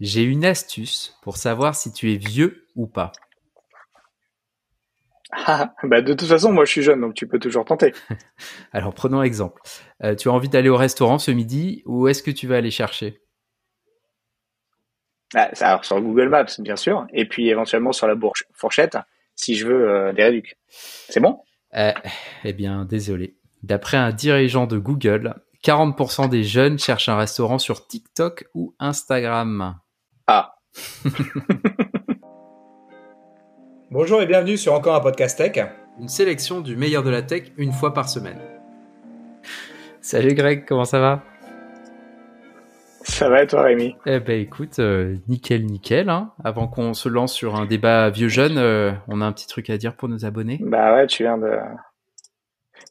J'ai une astuce pour savoir si tu es vieux ou pas. Ah, bah de toute façon, moi je suis jeune, donc tu peux toujours tenter. Alors prenons exemple. Euh, tu as envie d'aller au restaurant ce midi, où est-ce que tu vas aller chercher? Ah, alors, Sur Google Maps, bien sûr, et puis éventuellement sur la fourchette, si je veux euh, des réducs. C'est bon? Euh, Eh bien, désolé. D'après un dirigeant de Google, 40% des jeunes cherchent un restaurant sur TikTok ou Instagram. Ah. Bonjour et bienvenue sur encore un podcast tech. Une sélection du meilleur de la tech une fois par semaine. Salut Greg, comment ça va? Ça va et toi Rémi? Eh ben écoute, euh, nickel nickel. Hein. Avant qu'on se lance sur un débat vieux-jeune, euh, on a un petit truc à dire pour nos abonnés. Bah ouais, tu viens de...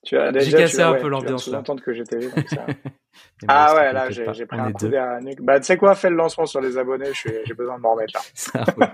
J'ai cassé un peu l'ambiance là. que j'étais ah ouais, là, j'ai pris un coup derrière la nuque. Bah, tu sais quoi, fais le lancement sur les abonnés, j'ai besoin de m'en remettre là.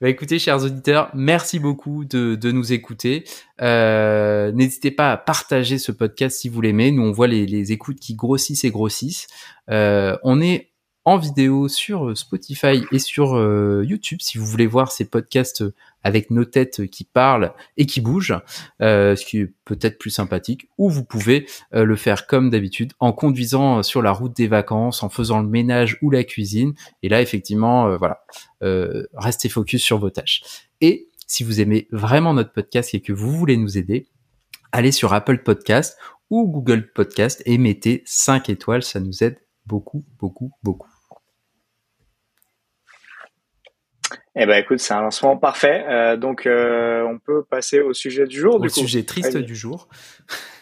bah, écoutez, chers auditeurs, merci beaucoup de, de nous écouter. Euh, N'hésitez pas à partager ce podcast si vous l'aimez. Nous, on voit les, les, écoutes qui grossissent et grossissent. Euh, on est en vidéo sur Spotify et sur euh, YouTube si vous voulez voir ces podcasts avec nos têtes qui parlent et qui bougent, euh, ce qui est peut-être plus sympathique, ou vous pouvez euh, le faire comme d'habitude en conduisant sur la route des vacances, en faisant le ménage ou la cuisine. Et là, effectivement, euh, voilà, restez focus sur vos tâches. Et si vous aimez vraiment notre podcast et que vous voulez nous aider, allez sur Apple Podcast ou Google Podcast et mettez 5 étoiles, ça nous aide beaucoup, beaucoup, beaucoup. Eh ben écoute, c'est un lancement parfait. Euh, donc euh, on peut passer au sujet du jour. Au sujet triste du jour.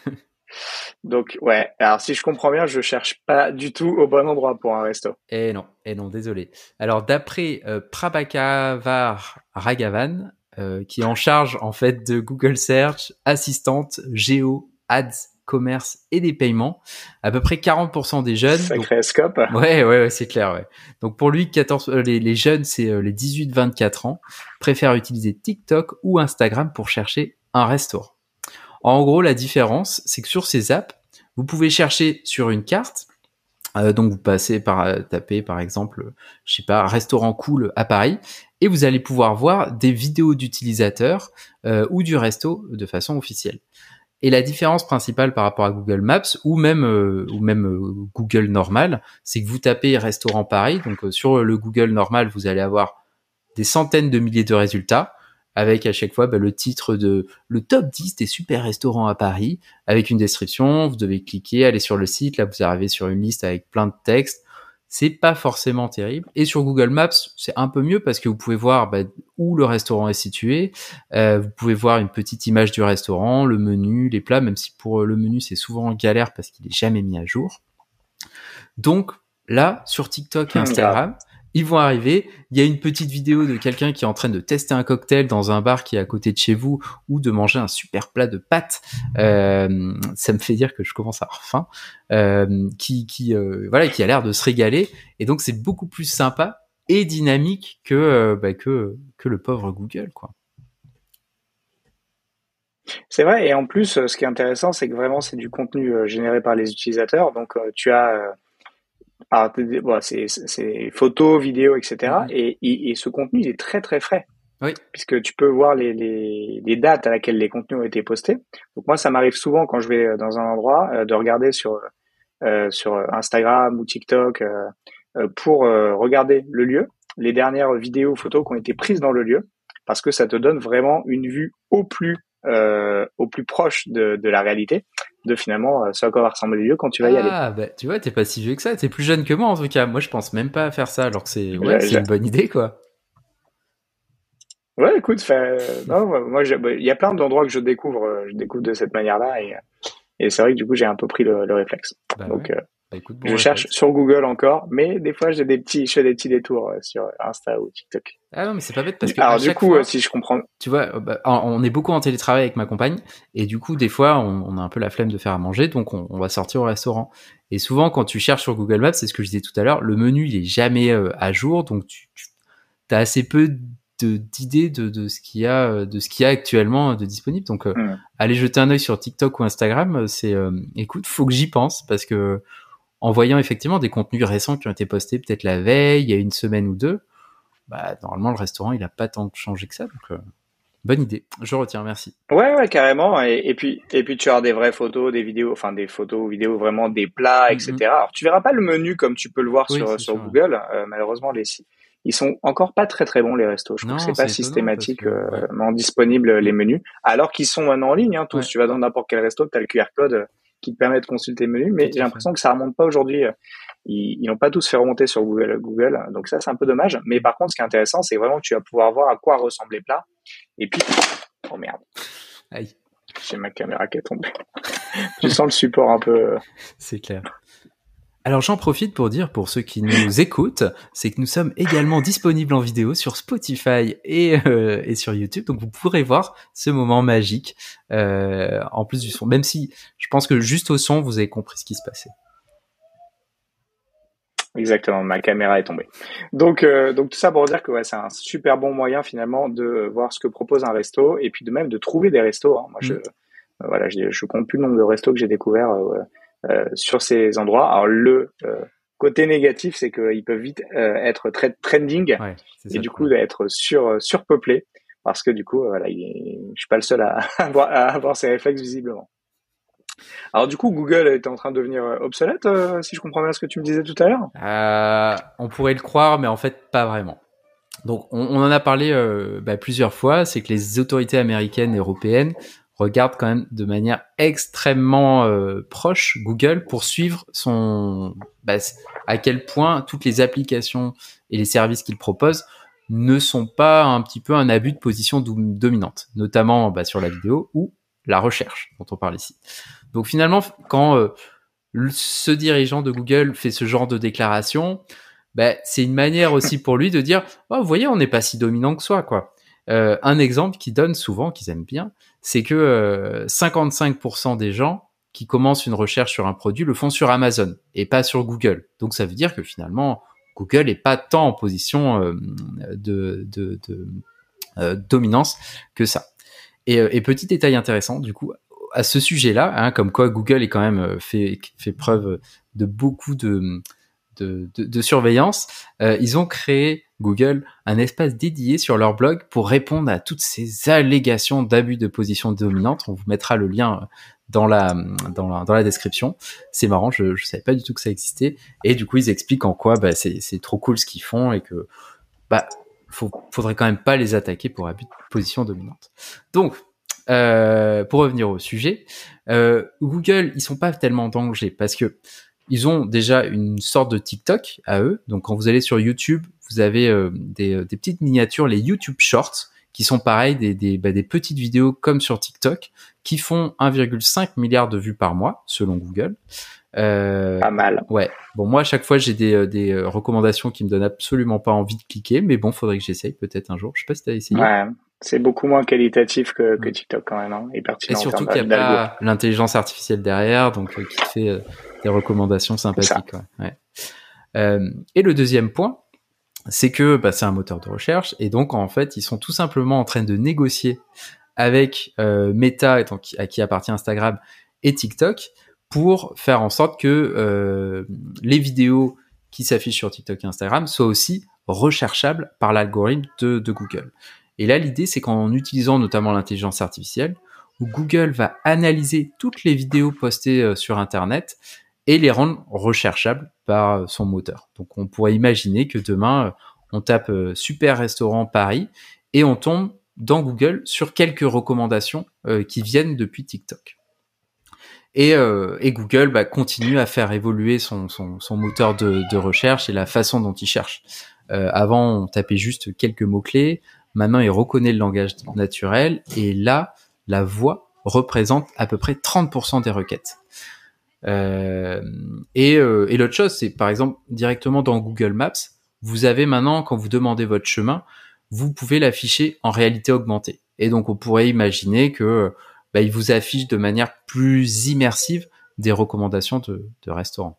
donc ouais. Alors si je comprends bien, je cherche pas du tout au bon endroit pour un resto. Eh non, eh non, désolé. Alors d'après euh, Prabhakavar Ragavan, euh, qui est en charge en fait de Google Search, assistante, Géo, Ads commerce et des paiements. À peu près 40% des jeunes. Sacré scope. Ouais, ouais, ouais c'est clair. Ouais. Donc pour lui, 14, euh, les, les, jeunes, c'est euh, les 18-24 ans, préfèrent utiliser TikTok ou Instagram pour chercher un restaurant. En gros, la différence, c'est que sur ces apps, vous pouvez chercher sur une carte. Euh, donc vous passez par taper par exemple, je sais pas, restaurant cool à Paris, et vous allez pouvoir voir des vidéos d'utilisateurs ou du resto de façon officielle. Et la différence principale par rapport à Google Maps ou même euh, ou même euh, Google normal, c'est que vous tapez restaurant Paris, donc euh, sur le Google normal, vous allez avoir des centaines de milliers de résultats avec à chaque fois bah, le titre de le top 10 des super restaurants à Paris avec une description, vous devez cliquer, aller sur le site, là vous arrivez sur une liste avec plein de textes c'est pas forcément terrible. Et sur Google Maps, c'est un peu mieux parce que vous pouvez voir bah, où le restaurant est situé. Euh, vous pouvez voir une petite image du restaurant, le menu, les plats, même si pour le menu c'est souvent galère parce qu'il est jamais mis à jour. Donc là, sur TikTok et Instagram, ils vont arriver. Il y a une petite vidéo de quelqu'un qui est en train de tester un cocktail dans un bar qui est à côté de chez vous ou de manger un super plat de pâtes. Euh, ça me fait dire que je commence à avoir faim. Euh, qui, euh, voilà, qui a l'air de se régaler. Et donc c'est beaucoup plus sympa et dynamique que, bah, que, que le pauvre Google, quoi. C'est vrai, et en plus, ce qui est intéressant, c'est que vraiment, c'est du contenu généré par les utilisateurs. Donc, tu as alors, c'est photos, vidéos, etc. Mhm. Et, et, ce contenu, il est très très frais. Oui. Puisque tu peux voir les, les, les, dates à laquelle les contenus ont été postés. Donc moi, ça m'arrive souvent quand je vais euh, dans un endroit euh, de regarder sur euh, sur Instagram ou TikTok euh, pour regarder le lieu, les dernières vidéos, photos qui ont été prises dans le lieu, parce que ça te donne vraiment une vue au plus au plus proche de, de la réalité de finalement euh, ce à quoi va ressembler le lieu quand tu vas y aller. Ah, bah, tu vois, t'es pas si vieux que ça, t'es plus jeune que moi en tout cas. Moi, je pense même pas à faire ça alors que c'est ouais, une bonne idée, quoi. Ouais, écoute, non, moi, bah, il y a plein d'endroits que je découvre, euh, je découvre de cette manière-là et, et c'est vrai que du coup, j'ai un peu pris le, réflexe. Bah Donc, euh, bah, je cherche sur Google encore, mais des fois j'ai des petits, je fais des petits détours euh, sur Insta ou TikTok. Ah non, mais c'est pas bête parce que alors du coup, euh, si je comprends, tu vois, euh, bah, on est beaucoup en télétravail avec ma compagne et du coup des fois on, a un peu la flemme de faire à manger, donc on, va sortir au restaurant. Et souvent quand tu cherches sur Google Maps, c'est ce que je disais tout à l'heure, le menu il est jamais à jour, donc tu, as assez peu d'idées de, de, ce qu'il y a de ce qu'il y a actuellement de disponible donc mmh. aller jeter un œil sur TikTok ou Instagram c'est écoute faut que j'y pense parce que en voyant effectivement des contenus récents qui ont été postés peut-être la veille, il y a une semaine ou deux, bah normalement le restaurant il a pas tant changé que ça. Donc euh, bonne idée, je retiens, merci. Ouais, ouais, carrément. Et, puis, et puis tu as des vraies photos, des vidéos, enfin des photos, vidéos vraiment des plats, etc. Mm-hmm. Alors tu verras pas le menu comme tu peux le voir sur sur Google. Euh, malheureusement, les ils sont encore pas très très bons les restos. Je trouve que c'est pas systématiquement euh, disponible les menus, alors qu'ils sont maintenant en ligne. Hein, tous, tu vas dans n'importe quel resto, tu as le QR code qui te permet de consulter le menu, mais j'ai l'impression que ça remonte pas aujourd'hui. Ils, n'ont pas tous fait remonter sur Google, Google, donc ça c'est un peu dommage. Mais par contre, ce qui est intéressant, c'est vraiment que tu vas pouvoir voir à quoi ressemblent les plats. Et puis, oh merde, Aïe. j'ai ma caméra qui est tombée. tu sens le support un peu. Euh. C'est clair. Alors j'en profite pour dire pour ceux qui nous écoutent, c'est que nous sommes également disponibles en vidéo sur Spotify et, euh, et sur YouTube, donc vous pourrez voir ce moment magique euh, en plus du son. Même si je pense que juste au son, vous avez compris ce qui se passait. Exactement, ma caméra est tombée. Donc, euh, donc tout ça pour dire que ouais, c'est un super bon moyen finalement de voir ce que propose un resto et puis de même de trouver des restos. Hein. Moi, je, mm. voilà, je, je compte plus le nombre de restos que j'ai découverts euh, sur ces endroits. Alors le euh, côté négatif, c'est qu'ils peuvent vite euh, être très trending et du coup être sur surpeuplés parce que du coup, voilà, je suis pas le seul à avoir, à avoir ces réflexes visiblement. Alors du coup, Google est en train de devenir obsolète, si je comprends bien ce que tu me disais tout à l'heure? Euh, on pourrait le croire, mais en fait pas vraiment. Donc on, on en a parlé euh, bah, plusieurs fois, c'est que les autorités américaines et européennes regarde quand même de manière extrêmement euh, proche Google pour suivre son bah, à quel point toutes les applications et les services qu'il propose ne sont pas un petit peu un abus de position dominante, notamment bah, sur la vidéo ou la recherche dont on parle ici. Donc finalement, quand euh, ce dirigeant de Google fait ce genre de déclaration, bah, c'est une manière aussi pour lui de dire, oh, vous voyez, on n'est pas si dominant que soi, quoi. Euh, un exemple qui donne souvent, qu'ils aiment bien, c'est que 55% euh, des gens qui commencent une recherche sur un produit le font sur Amazon et pas sur Google. Donc ça veut dire que finalement, Google est pas tant en position euh, de, de, dominance que ça. Et, petit détail intéressant, du coup, à ce sujet-là, hein, comme quoi Google est quand même fait preuve de beaucoup de, de, de, surveillance, euh, ils ont créé Google un espace dédié sur leur blog pour répondre à toutes ces allégations d'abus de position dominante. On vous mettra le lien dans la dans la, dans la description. C'est marrant, je je savais pas du tout que ça existait. Et du coup, ils expliquent en quoi bah, c'est c'est trop cool ce qu'ils font et que bah faut, faudrait quand même pas les attaquer pour abus de position dominante. Donc euh, pour revenir au sujet, euh, Google, ils sont pas tellement en danger parce que ils ont déjà une sorte de TikTok à eux. Donc quand vous allez sur YouTube, vous avez euh, des, euh, des, petites miniatures, les YouTube Shorts, qui sont pareils, des, des, bah, des petites vidéos comme sur TikTok, qui font 1,5 milliard de vues par mois, selon Google. Euh, pas mal. Ouais. Bon, moi, à chaque fois, j'ai des, euh, des recommandations qui me donnent absolument pas envie de cliquer, mais bon, faudrait que j'essaye peut-être un jour. Je sais pas si t'as essayé. Ouais. C'est beaucoup moins qualitatif que, que TikTok quand même, hein, et Et surtout qu'il n'y a pas l'intelligence artificielle derrière, donc qui fait des recommandations sympathiques. Ouais. Euh, et le deuxième point, c'est que bah, c'est un moteur de recherche et donc en fait ils sont tout simplement en train de négocier avec euh, Meta, à qui appartient Instagram et TikTok, pour faire en sorte que euh, les vidéos qui s'affichent sur TikTok et Instagram soient aussi recherchables par l'algorithme de, de, Google. Et là, l'idée, c'est qu'en utilisant notamment l'intelligence artificielle, Google va analyser toutes les vidéos postées euh, sur Internet et les rendre recherchables par son moteur. Donc on pourrait imaginer que demain, on tape euh, Super Restaurant Paris et on tombe dans Google sur quelques recommandations euh, qui viennent depuis TikTok. Et, euh, Google bah, continue à faire évoluer son, moteur de, recherche et la façon dont il cherche. avant, on tapait juste quelques mots-clés. Maintenant, il reconnaît le langage naturel. Et là, la voix représente à peu près 30% des requêtes. Euh, et, euh, l'autre chose, c'est par exemple directement dans Google Maps, vous avez maintenant, quand vous demandez votre chemin, vous pouvez l'afficher en réalité augmentée. Et donc on pourrait imaginer que bah, il vous affiche de manière plus immersive des recommandations de restaurants.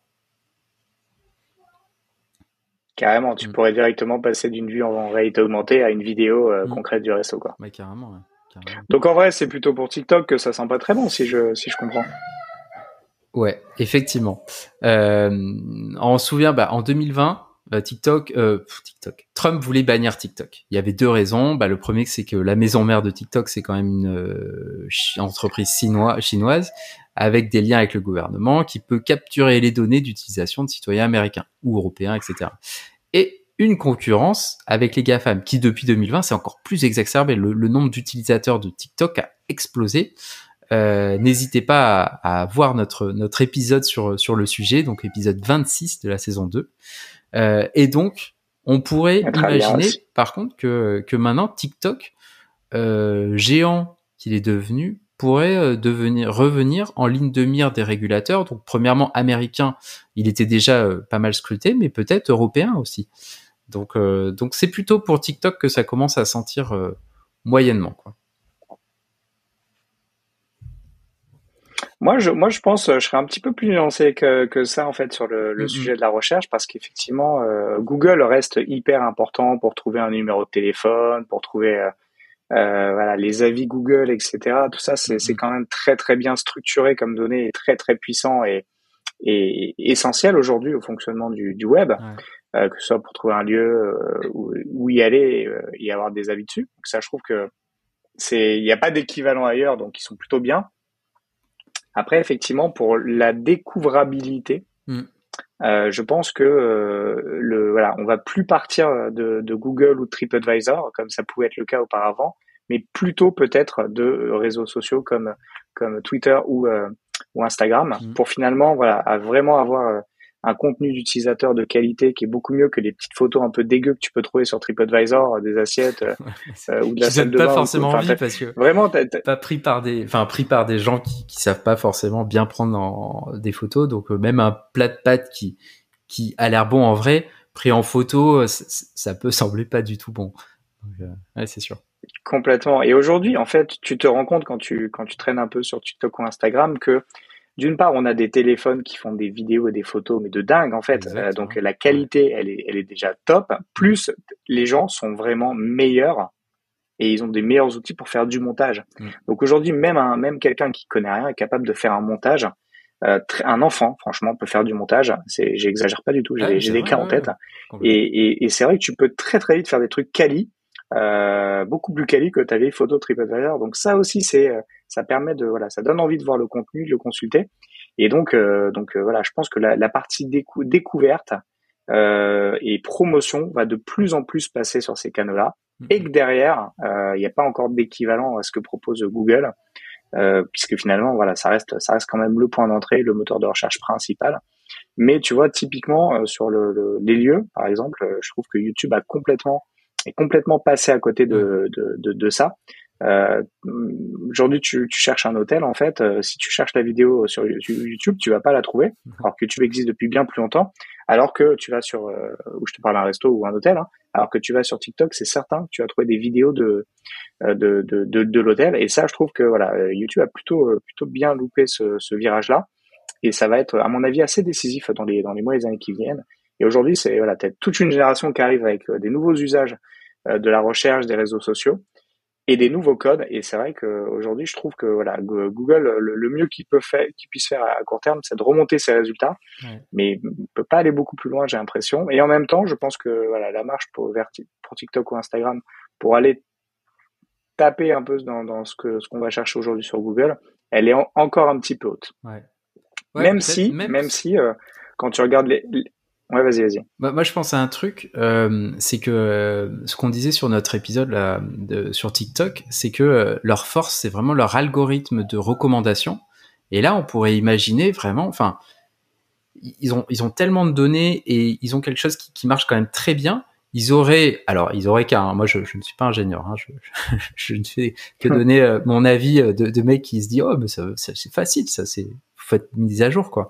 Carrément, tu mm. pourrais directement passer d'une vue en réalité augmentée à une vidéo euh, mm. concrète du resto, quoi. carrément, ouais, carrément. Donc en vrai, c'est plutôt pour TikTok que ça sent pas très bon, si je si je comprends. Ouais, effectivement. Euh, on se souvient, bah, en 2020, euh, TikTok, euh, TikTok, Trump voulait bannir TikTok. Il y avait deux raisons. Bah, le premier, c'est que la maison mère de TikTok, c'est quand même une entreprise chinoise, chinoise avec des liens avec le gouvernement qui peut capturer les données d'utilisation de citoyens américains ou européens, etc. Une concurrence avec les GAFAM, qui depuis 2020, c'est encore plus exacerbé. le nombre d'utilisateurs de TikTok a explosé. Euh, n'hésitez pas à, voir notre notre épisode sur sur le sujet, donc épisode 26 de la saison 2. Euh, et donc, on pourrait imaginer, par contre, que que maintenant TikTok, euh, géant qu'il est devenu, pourrait devenir revenir en ligne de mire des régulateurs. Donc, premièrement, américain, il était déjà pas mal scruté, mais peut-être européen aussi. Donc, donc c'est plutôt pour TikTok que ça commence à sentir moyennement, quoi. Moi, je, moi, je pense, je serais un petit peu plus nuancé que, que ça en fait sur le, le sujet de la recherche, parce qu'effectivement, euh, Google reste hyper important pour trouver un numéro de téléphone, pour trouver euh, euh voilà les avis Google, etc. Tout ça, c'est quand même très très bien structuré comme données, et très très puissant et, et essentiel aujourd'hui au fonctionnement du, du web, euh, que ce soit pour trouver un lieu euh, où, où, y aller et, avoir des avis dessus. Donc ça, je trouve que c'est, il n'y a pas d'équivalent ailleurs, donc ils sont plutôt bien. Après, effectivement, pour la découvrabilité, mm. euh, je pense que euh, le voilà, on va plus partir de, de, Google ou de TripAdvisor comme ça pouvait être le cas auparavant, mais plutôt peut-être de réseaux sociaux comme comme Twitter ou euh, ou Instagram mm. pour finalement voilà à vraiment avoir euh, un contenu d'utilisateur de qualité qui est beaucoup mieux que les petites photos un peu dégueu que tu peux trouver sur TripAdvisor, euh, des assiettes euh, euh, ou de la salle de pas forcément envie parce que vraiment pas pris par des, enfin pris par des gens qui, qui savent pas forcément bien prendre en, des photos. Donc même un plat de pâtes qui qui a l'air bon en vrai, pris en photo, ça peut sembler pas du tout bon. Donc, ouais, c'est sûr. Complètement. Et aujourd'hui, en fait, tu te rends compte quand tu quand tu traînes un peu sur TikTok ou Instagram que d'une part, on a des téléphones qui font des vidéos et des photos, mais de dingue en fait. Euh, donc la qualité, elle est, elle est déjà top. Plus les gens sont vraiment meilleurs et ils ont des meilleurs outils pour faire du montage. Donc aujourd'hui, même un, même quelqu'un qui connaît rien est capable de faire un montage. Euh, un enfant, franchement, peut faire du montage. C'est, j'exagère pas du tout. J'ai, des cas en tête. Et, et, et c'est vrai que tu peux très très vite faire des trucs quali, euh, beaucoup plus quali que ta vieille photo TripAdvisor. Donc ça aussi, c'est euh, ça permet de voilà, ça donne envie de voir le contenu, de le consulter. Et donc euh, donc euh, voilà, je pense que la, la partie découverte euh, et promotion va de plus en plus passer sur ces canaux-là, mm-hmm. et que derrière, il n'y a pas encore d'équivalent à ce que propose Google, puisque finalement voilà, ça reste ça reste quand même le point d'entrée, le moteur de recherche principal. Mais tu vois, typiquement sur le, les lieux, par exemple, je trouve que YouTube a complètement est complètement passé à côté de, de, de, de ça. Euh, Aujourd'hui, tu, tu, cherches un hôtel, en fait, euh, si tu cherches la vidéo sur YouTube, tu vas pas la trouver, mhm. alors que YouTube existe depuis bien plus longtemps. Alors que tu vas sur, euh, où je te parle un resto ou un hôtel, hein, alors que tu vas sur TikTok, c'est certain que tu vas trouver des vidéos de euh, de, de, de, de l'hôtel. Et ça, je trouve que voilà, YouTube a plutôt plutôt bien loupé ce, ce virage-là, et ça va être, à mon avis, assez décisif dans les dans les mois et les années qui viennent. Et aujourd'hui, c'est voilà, toute une génération qui arrive avec des nouveaux usages de la recherche, des réseaux sociaux et des nouveaux codes. Et c'est vrai qu'aujourd'hui, je trouve que voilà, Google, le, mieux qu'il peut faire, qu'il puisse faire à court terme, c'est de remonter ses résultats, mais il peut pas aller beaucoup plus loin, j'ai l'impression. Et en même temps, je pense que voilà, la marche pour, pour TikTok ou Instagram, pour aller taper un peu dans, dans ce que ce qu'on va chercher aujourd'hui sur Google, elle est encore un petit peu haute. Ouais. même, si, même, si, euh, quand tu regardes les, Ouais, vas-y, vas-y. Bah, moi, je pense à un truc, euh, c'est que euh, ce qu'on disait sur notre épisode là, de, sur TikTok, c'est que euh, leur force, c'est vraiment leur algorithme de recommandation. Et là, on pourrait imaginer vraiment, enfin, ils ont, ils ont tellement de données et ils ont quelque chose qui, qui marche quand même très bien. Ils auraient, alors, ils auraient qu'un, moi, je, je, ne suis pas ingénieur, hein, je, je, ne fais que donner euh, mon avis de, de mec qui se dit, oh, mais ça, ça c'est facile, ça, c'est, vous faites une mise à jour, quoi.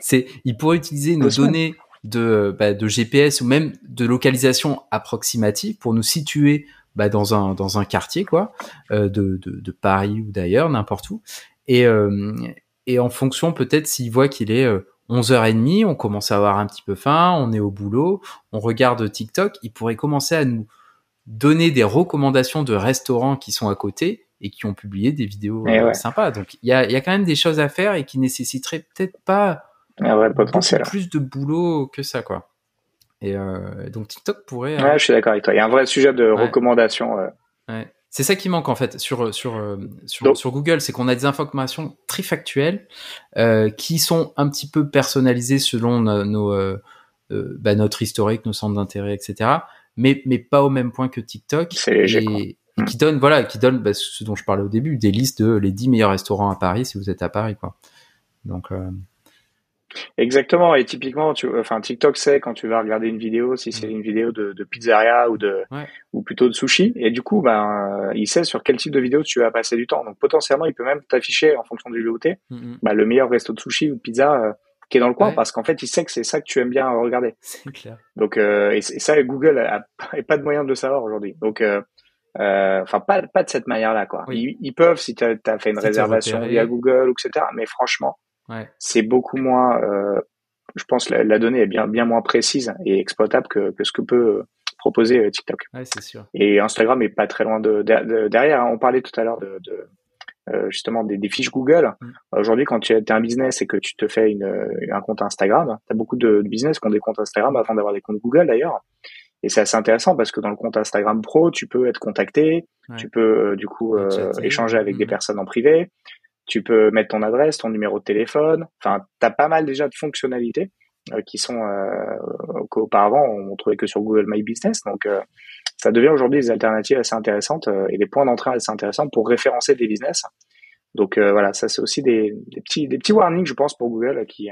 C'est, ils pourraient utiliser nos données de, bah, de GPS ou même de localisation approximative pour nous situer bah, dans un dans un quartier quoi euh, de, de, de, Paris ou d'ailleurs n'importe où et euh, et en fonction peut-être s'il voit qu'il est 11h30 euh, on commence à avoir un petit peu faim on est au boulot on regarde TikTok il pourrait commencer à nous donner des recommandations de restaurants qui sont à côté et qui ont publié des vidéos euh, sympas. Donc il y a, y a quand même des choses à faire et qui nécessiteraient peut-être pas un potentiel. plus de boulot que ça, quoi. Et euh, donc TikTok pourrait. Ouais, je suis d'accord avec toi. Il y a un vrai sujet de recommandation. Ouais. C'est ça qui manque en fait sur sur sur, sur Google, c'est qu'on a des informations très factuelles euh, qui sont un petit peu personnalisées selon nos, euh, bah, notre historique, nos centres d'intérêt, etc. Mais mais pas au même point que TikTok. C'est léger. Et qui donne voilà qui donne bah, ce dont je parlais au début des listes de les 10 meilleurs restaurants à Paris si vous êtes à Paris quoi donc euh... exactement et typiquement tu enfin TikTok sait quand tu vas regarder une vidéo si c'est mm. une vidéo de, de pizzeria ou de ou plutôt de sushi et du coup ben il sait sur quel type de vidéo tu vas passer du temps donc potentiellement il peut même t'afficher en fonction du VOT mm, mm. bah, le meilleur resto de sushi ou de pizza euh, qui est dans le coin parce qu'en fait il sait que c'est ça que tu aimes bien regarder c'est clair donc euh, et, ça Google a, a, pas de moyen de le savoir aujourd'hui donc euh, euh, enfin, pas, pas de cette manière-là, quoi. Ils, peuvent si tu as, fait une réservation via Google, etc. Mais franchement, ouais. c'est beaucoup moins. Euh, je pense la, la donnée est bien, bien moins précise et exploitable que, que ce que peut proposer euh, TikTok. Ouais, c'est sûr. Et Instagram est pas très loin de, derrière. Hein. On parlait tout à l'heure de, de euh, justement des, des, fiches Google. Mm. Aujourd'hui, quand tu es un business et que tu te fais une, un compte Instagram, tu as beaucoup de, de, business qui ont des comptes Instagram avant d'avoir des comptes Google d'ailleurs. Et c'est assez intéressant parce que dans le compte Instagram Pro, tu peux être contacté, tu peux euh, du coup euh, échanger avec des mm. personnes en privé, tu peux mettre ton adresse, ton numéro de téléphone. Enfin, tu as pas mal déjà de fonctionnalités euh, qui sont qu'auparavant on trouvait que sur Google My Business. Donc ça devient aujourd'hui des alternatives assez intéressantes et des points d'entrée assez intéressants pour référencer des business. Donc voilà, ça c'est aussi des, des, petits des petits warnings, je pense, pour Google qui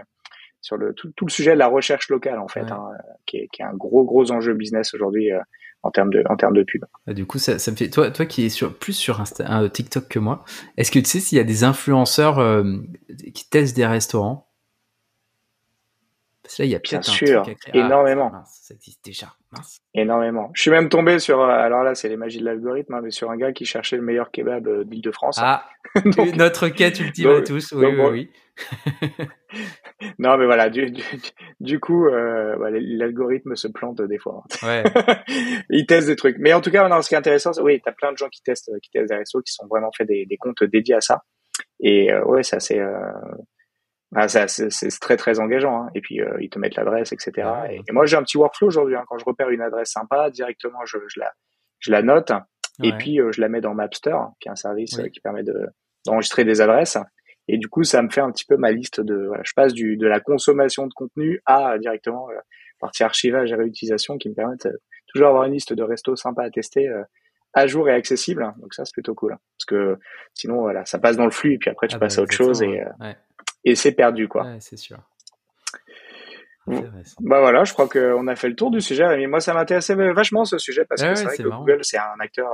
sur le tout, tout, le sujet de la recherche locale en fait, hein, qui, est, qui, est, un gros gros enjeu business aujourd'hui euh, en termes de en termes de pub. Du coup, ça, ça, me fait toi toi qui es sur plus sur Insta, euh, TikTok que moi, est-ce que tu sais s'il y a des influenceurs euh, qui testent des restaurants? Parce que là, il y a bien sûr énormément. Ah, ça existe déjà. Énormément. Je suis même tombé sur, alors là, c'est les magies de l'algorithme, hein, mais sur un gars qui cherchait le meilleur kebab d'Île-de-France. Ah, notre quête ultime à tous. Oui, oui, oui. non, mais voilà, du, du, coup, euh, l'algorithme se plante des fois. Ouais. Il teste des trucs. Mais en tout cas, non, ce qui est intéressant, c'est, oui, t'as plein de gens qui testent, qui testent des réseaux, qui sont vraiment fait des, des comptes dédiés à ça. Et euh, ouais, c'est assez, euh, bah, c'est très très engageant. Hein. Et puis euh, ils te mettent l'adresse, etc. et, moi, j'ai un petit workflow aujourd'hui. Hein. Quand je repère une adresse sympa, directement, je, je la, je la note. Et puis, euh, je la mets dans Mapster, qui est un service qui permet de d'enregistrer des adresses. Et du coup, ça me fait un petit peu ma liste de. Voilà, je passe du, de la consommation de contenu à directement euh, partie archivage et réutilisation qui me permettent euh, toujours avoir une liste de restos sympas à tester, euh, à jour et accessible. Donc ça, c'est plutôt cool. Parce que sinon, voilà, ça passe dans le flux et puis après, tu ah passes bah, à autre chose et, et c'est perdu, quoi. Ouais, c'est sûr. Bah voilà, je crois qu'on a fait le tour du sujet. Mais moi, ça m'intéressait vachement ce sujet parce que c'est vrai que Google, c'est un acteur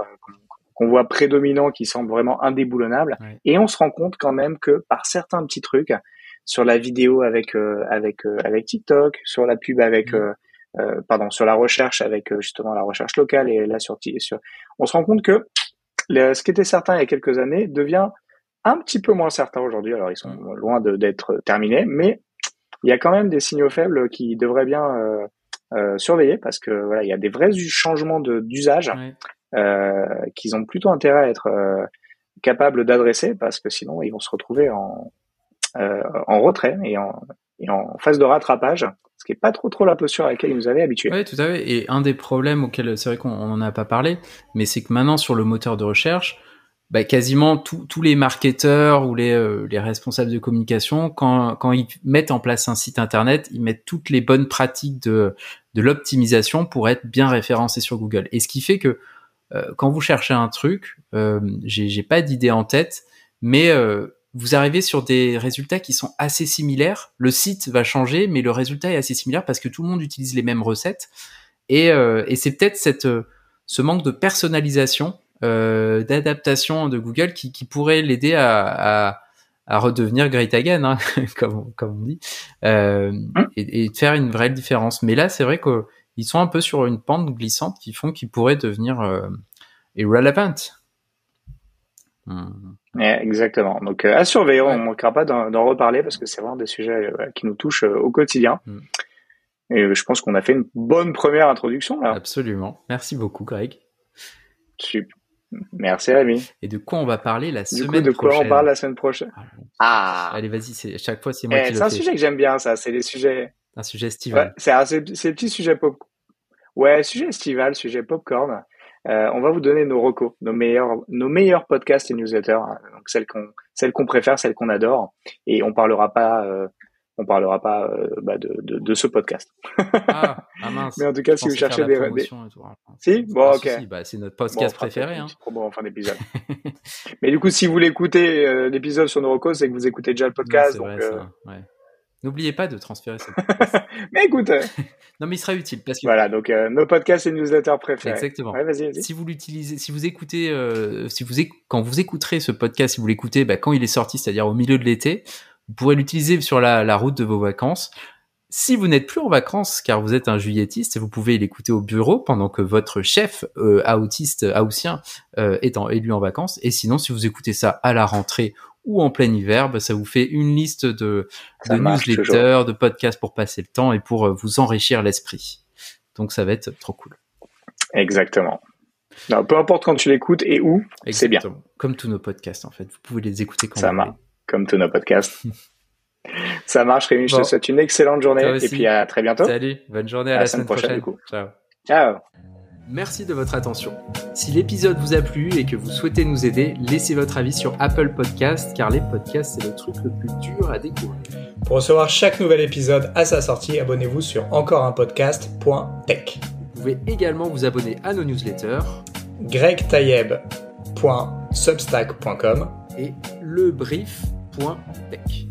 qu'on voit prédominant, qui semble vraiment indéboulonnable. Et on se rend compte quand même que par certains petits trucs, sur la vidéo avec euh, avec euh, avec TikTok, sur la pub avec mmh. euh, pardon, sur la recherche avec justement la recherche locale et là sur, sur on se rend compte que ce qui était certain il y a quelques années devient un petit peu moins certain aujourd'hui. Alors ils sont loin d'être terminés, mais il y a quand même des signaux faibles qui devraient bien euh, surveiller parce que voilà, il y a des vrais changements d'usage euh, qu'ils ont plutôt intérêt à être euh, capables d'adresser parce que sinon ils vont se retrouver en, euh, en retrait et en, et en phase de rattrapage, ce qui est pas trop trop la posture à laquelle ils nous avaient habitués. Oui, tout à fait. Et un des problèmes auxquels c'est vrai qu'on en a pas parlé, mais c'est que maintenant sur le moteur de recherche, bah, quasiment tous les marketeurs ou les, les, responsables de communication, quand, quand ils mettent en place un site internet, ils mettent toutes les bonnes pratiques de, de l'optimisation pour être bien référencés sur Google. Et ce qui fait que euh, quand vous cherchez un truc, euh, j'ai pas d'idée en tête, mais euh, vous arrivez sur des résultats qui sont assez similaires. Le site va changer, mais le résultat est assez similaire parce que tout le monde utilise les mêmes recettes. Et, et c'est peut-être cette ce manque de personnalisation, d'adaptation de Google qui, qui pourrait l'aider à, à, à, redevenir great again, hein, comme, comme on dit, euh, hein et, et, faire une vraie différence. Mais là, c'est vrai que ils sont un peu sur une pente glissante qui font qu'ils pourraient devenir euh, irrelevant. Hmm. exactement. Donc euh, à surveiller, on ne manquera pas d'en reparler parce que c'est vraiment des sujets euh, qui nous touchent au quotidien. Hmm. Et je pense qu'on a fait une bonne première introduction là. Absolument. Merci beaucoup, Greg. Super. Merci Rémi. Et de quoi on va parler la Du semaine coup, de quoi prochaine on parle la semaine prochaine? Ah, Ah, Allez, vas-y, c'est chaque fois c'est moi Eh, qui c'est le un fais. sujet que j'aime bien, ça. C'est les sujets. Un sujet Ouais, estival. c'est un- c'est c'est le petit sujet pop. Ouais, sujet estival, sujet popcorn. Euh, on va vous donner nos recos, nos meilleurs, nos meilleurs podcasts et newsletters, hein, donc celles qu'on, celles qu'on préfère, celles qu'on adore, et on parlera pas, euh, on parlera pas euh, bah, de, de, de ce podcast. Ah, ah mince. Mais en tout cas, si vous cherchez des, des... Ah, Si? Bon, ah, ok. bah, c'est notre Bon, podcast fera préféré. Hein. promo en fin d'épisode. Mais du coup, si vous voulez écouter euh, l'épisode sur nos recos, c'est que vous écoutez déjà le podcast. vrai, euh, ça. Ouais. N'oubliez pas de transférer ce Mais écoute, euh, Non, mais il sera utile parce que voilà, donc euh, nos podcasts et newsletters préférés. exactement. Ouais. Si vous l'utilisez, si vous écoutez, si vous éc- quand vous écouterez ce podcast, si vous l'écoutez, bah, quand il est sorti, c'est-à-dire au milieu de l'été, vous pourrez l'utiliser sur la, la route de vos vacances. Si vous n'êtes plus en vacances, car vous êtes un juillettiste, vous pouvez l'écouter au bureau pendant que votre chef euh, autiste, haussien, euh, est, en, lui en vacances. Et sinon, si vous écoutez ça à la rentrée ou en plein hiver, bah, ça vous fait une liste de, newsletters, de podcasts pour passer le temps et pour euh, vous enrichir l'esprit. Donc ça va être trop cool. Exactement. Non, peu importe quand tu l'écoutes et où, c'est bien. Comme tous nos podcasts, en fait. Vous pouvez les écouter quand Ça vous marche. voulez. Comme tous nos podcasts. Ça marche, Rémi. Je Bon. te souhaite une excellente journée et puis à très bientôt. Salut, bonne journée à, la, semaine prochaine. du coup. Ciao. Ciao. Merci de votre attention. Si l'épisode vous a plu et que vous souhaitez nous aider, laissez votre avis sur Apple Podcast, car les podcasts, c'est le truc le plus dur à découvrir. Pour recevoir chaque nouvel épisode à sa sortie, abonnez-vous sur encoreunpodcast.tech. Vous pouvez également vous abonner à nos newsletters gregtayeb.substack.com et lebrief.tech.